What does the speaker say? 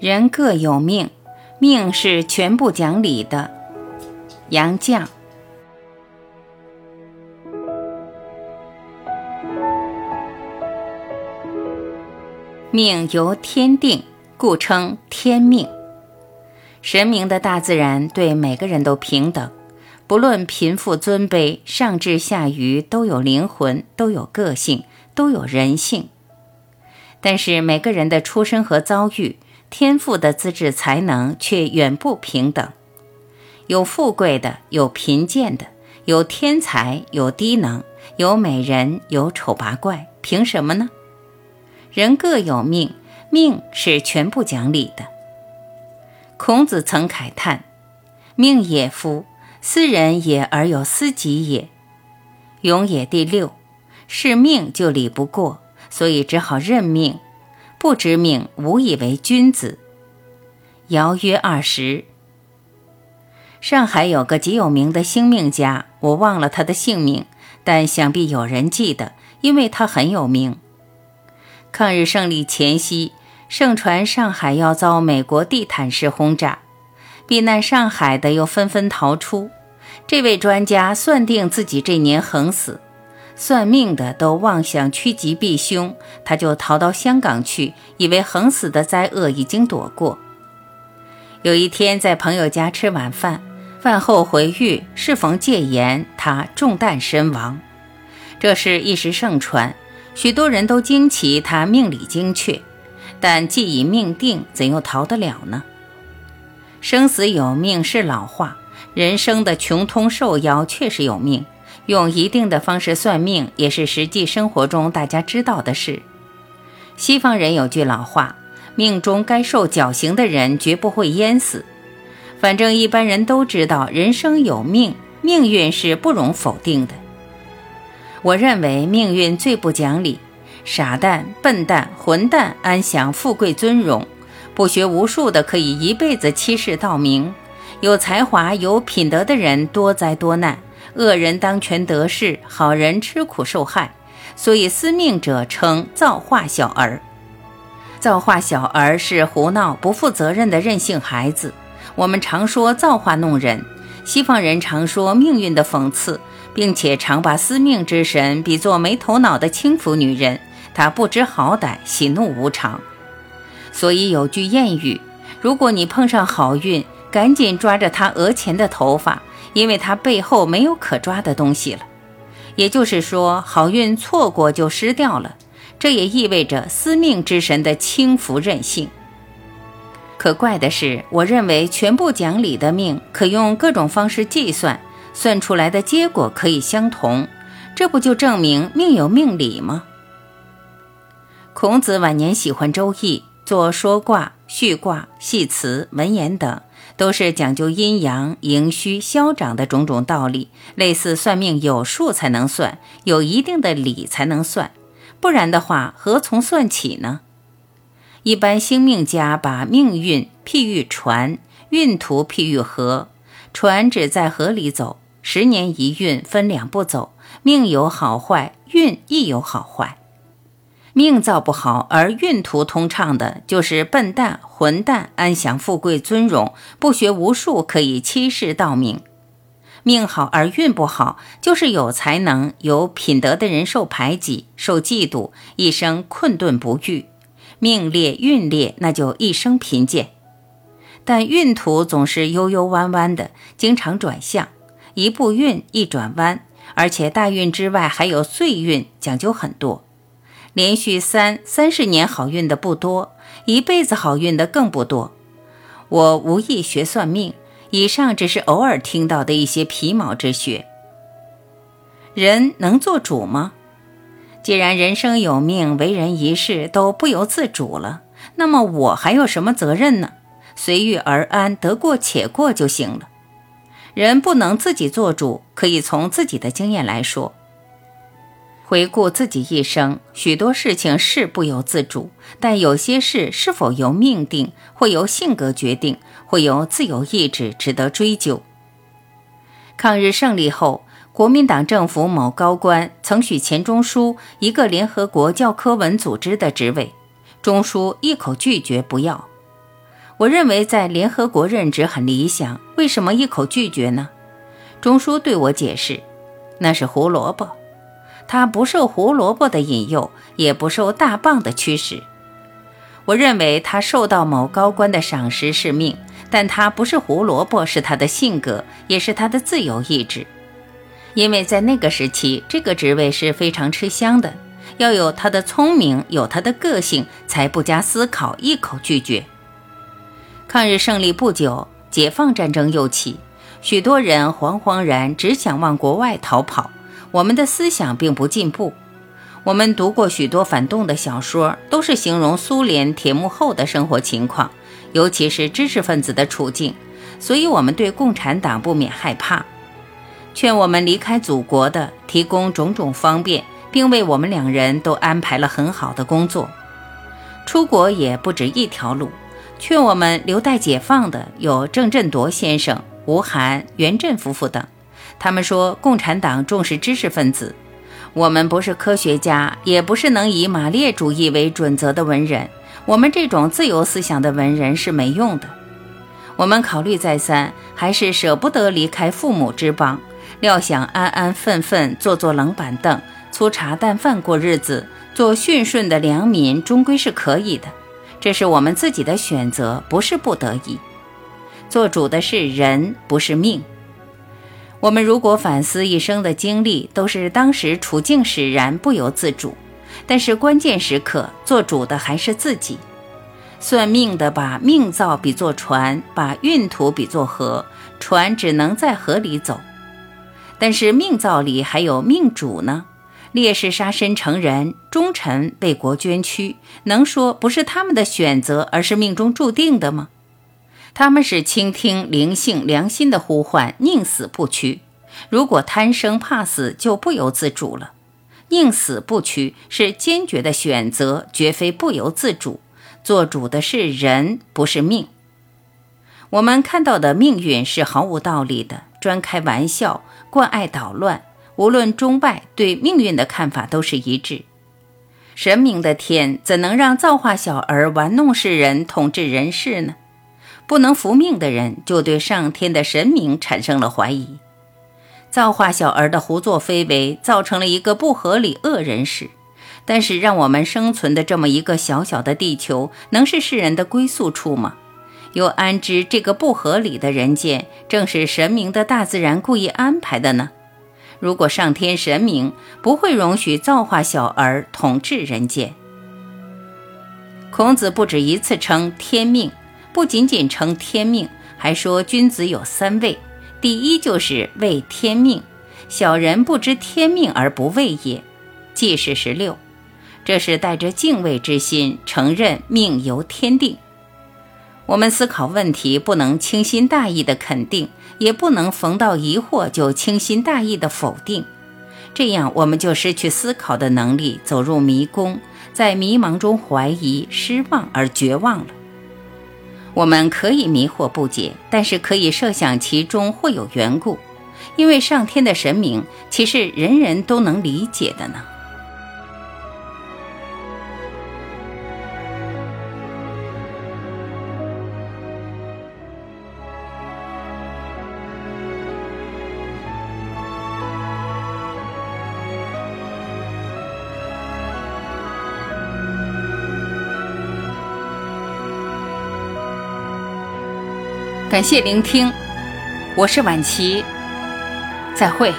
人各有命，命是全部讲理的。杨绛。命由天定，故称天命。神明的大自然对每个人都平等，不论贫富尊卑，上至下愚，都有灵魂，都有个性，都有人性。但是每个人的出身和遭遇。天赋的资质才能却远不平等，有富贵的，有贫贱的，有天才，有低能，有美人，有丑八怪，凭什么呢？人各有命，命是全部讲理的。孔子曾慨叹：“命也夫，斯人也而有斯己也。”永也第六，是命就理不过，所以只好认命。不知命，无以为君子。尧曰二十。上海有个极有名的星命家，我忘了他的姓名，但想必有人记得，因为他很有名。抗日胜利前夕，盛传上海要遭美国地毯式轰炸，避难上海的又纷纷逃出。这位专家算定自己这年横死。算命的都妄想趋吉避凶，他就逃到香港去，以为横死的灾厄已经躲过。有一天在朋友家吃晚饭，饭后回狱，适逢戒严，他中弹身亡。这事一时盛传，许多人都惊奇他命理精确，但既已命定，怎又逃得了呢？生死有命是老话，人生的穷通受夭确实有命。用一定的方式算命，也是实际生活中大家知道的事。西方人有句老话：“命中该受绞刑的人，绝不会淹死。”反正一般人都知道，人生有命，命运是不容否定的。我认为命运最不讲理，傻蛋、笨蛋、混蛋安享富贵尊荣，不学无术的可以一辈子欺世盗名，有才华、有品德的人多灾多难。恶人当权得势，好人吃苦受害，所以司命者称造化小儿。造化小儿是胡闹、不负责任的任性孩子。我们常说造化弄人，西方人常说命运的讽刺，并且常把司命之神比作没头脑的轻浮女人，她不知好歹，喜怒无常。所以有句谚语：如果你碰上好运，赶紧抓着她额前的头发。因为他背后没有可抓的东西了，也就是说，好运错过就失掉了。这也意味着司命之神的轻浮任性。可怪的是，我认为全部讲理的命可用各种方式计算，算出来的结果可以相同，这不就证明命有命理吗？孔子晚年喜欢《周易》，做说卦、序卦、系辞、文言等。都是讲究阴阳、盈虚、消长的种种道理，类似算命有数才能算，有一定的理才能算，不然的话何从算起呢？一般星命家把命运譬喻船，运途譬喻河，船只在河里走，十年一运，分两步走，命有好坏，运亦有好坏。命造不好而运途通畅的，就是笨蛋、混蛋，安享富贵尊荣，不学无术，可以欺世盗名；命好而运不好，就是有才能、有品德的人受排挤、受嫉妒，一生困顿不遇；命劣运劣，那就一生贫贱。但运途总是悠悠弯弯的，经常转向，一步运一转弯，而且大运之外还有岁运，讲究很多。连续三三十年好运的不多，一辈子好运的更不多。我无意学算命，以上只是偶尔听到的一些皮毛之学。人能做主吗？既然人生有命，为人一世都不由自主了，那么我还有什么责任呢？随遇而安，得过且过就行了。人不能自己做主，可以从自己的经验来说。回顾自己一生，许多事情是不由自主，但有些事是否由命定，或由性格决定，或由自由意志，值得追究。抗日胜利后，国民党政府某高官曾许钱钟书一个联合国教科文组织的职位，钟书一口拒绝不要。我认为在联合国任职很理想，为什么一口拒绝呢？钟书对我解释，那是胡萝卜，他不受胡萝卜的引诱，也不受大棒的驱使。我认为他受到某高官的赏识是命，但他不是胡萝卜，是他的性格，也是他的自由意志。因为在那个时期，这个职位是非常吃香的，要有他的聪明，有他的个性，才不加思考一口拒绝。抗日胜利不久，解放战争又起，许多人惶惶然，只想往国外逃跑。我们的思想并不进步。我们读过许多反动的小说，都是形容苏联铁幕后的生活情况，尤其是知识分子的处境，所以我们对共产党不免害怕。劝我们离开祖国的，提供种种方便，并为我们两人都安排了很好的工作。出国也不止一条路。劝我们留待解放的有郑振铎先生、吴晗、袁振夫妇等。他们说，共产党重视知识分子。我们不是科学家，也不是能以马列主义为准则的文人。我们这种自由思想的文人是没用的。我们考虑再三，还是舍不得离开父母之邦。料想安安分分坐坐冷板凳，粗茶淡饭过日子，做驯顺的良民，终归是可以的。这是我们自己的选择，不是不得已。做主的是人，不是命。我们如果反思一生的经历，都是当时处境使然，不由自主。但是关键时刻，做主的还是自己。算命的把命造比作船，把运途比作河，船只能在河里走。但是命造里还有命主呢。烈士杀身成仁，忠臣为国捐躯，能说不是他们的选择，而是命中注定的吗？他们是倾听灵性、良心的呼唤，宁死不屈。如果贪生怕死，就不由自主了。宁死不屈是坚决的选择，绝非不由自主。做主的是人，不是命。我们看到的命运是毫无道理的，专开玩笑，惯爱捣乱。无论中外，对命运的看法都是一致。神明的天怎能让造化小儿玩弄世人、统治人世呢？不能服命的人就对上天的神明产生了怀疑。造化小儿的胡作非为，造成了一个不合理恶人世。但是，让我们生存的这么一个小小的地球，能是世人的归宿处吗？又安知这个不合理的人间，正是神明的大自然故意安排的呢？如果上天神明不会容许造化小儿统治人间，孔子不止一次称天命，不仅仅称天命，还说君子有三畏，第一就是畏天命，小人不知天命而不畏也。记事十六，这是带着敬畏之心，承认命由天定。我们思考问题，不能轻心大意的肯定。也不能逢到疑惑就轻心大意的否定，这样我们就失去思考的能力，走入迷宫，在迷茫中怀疑、失望而绝望了。我们可以迷惑不解，但是可以设想其中会有缘故，因为上天的神明岂是人人都能理解的呢？感谢聆听，我是婉琪，再会。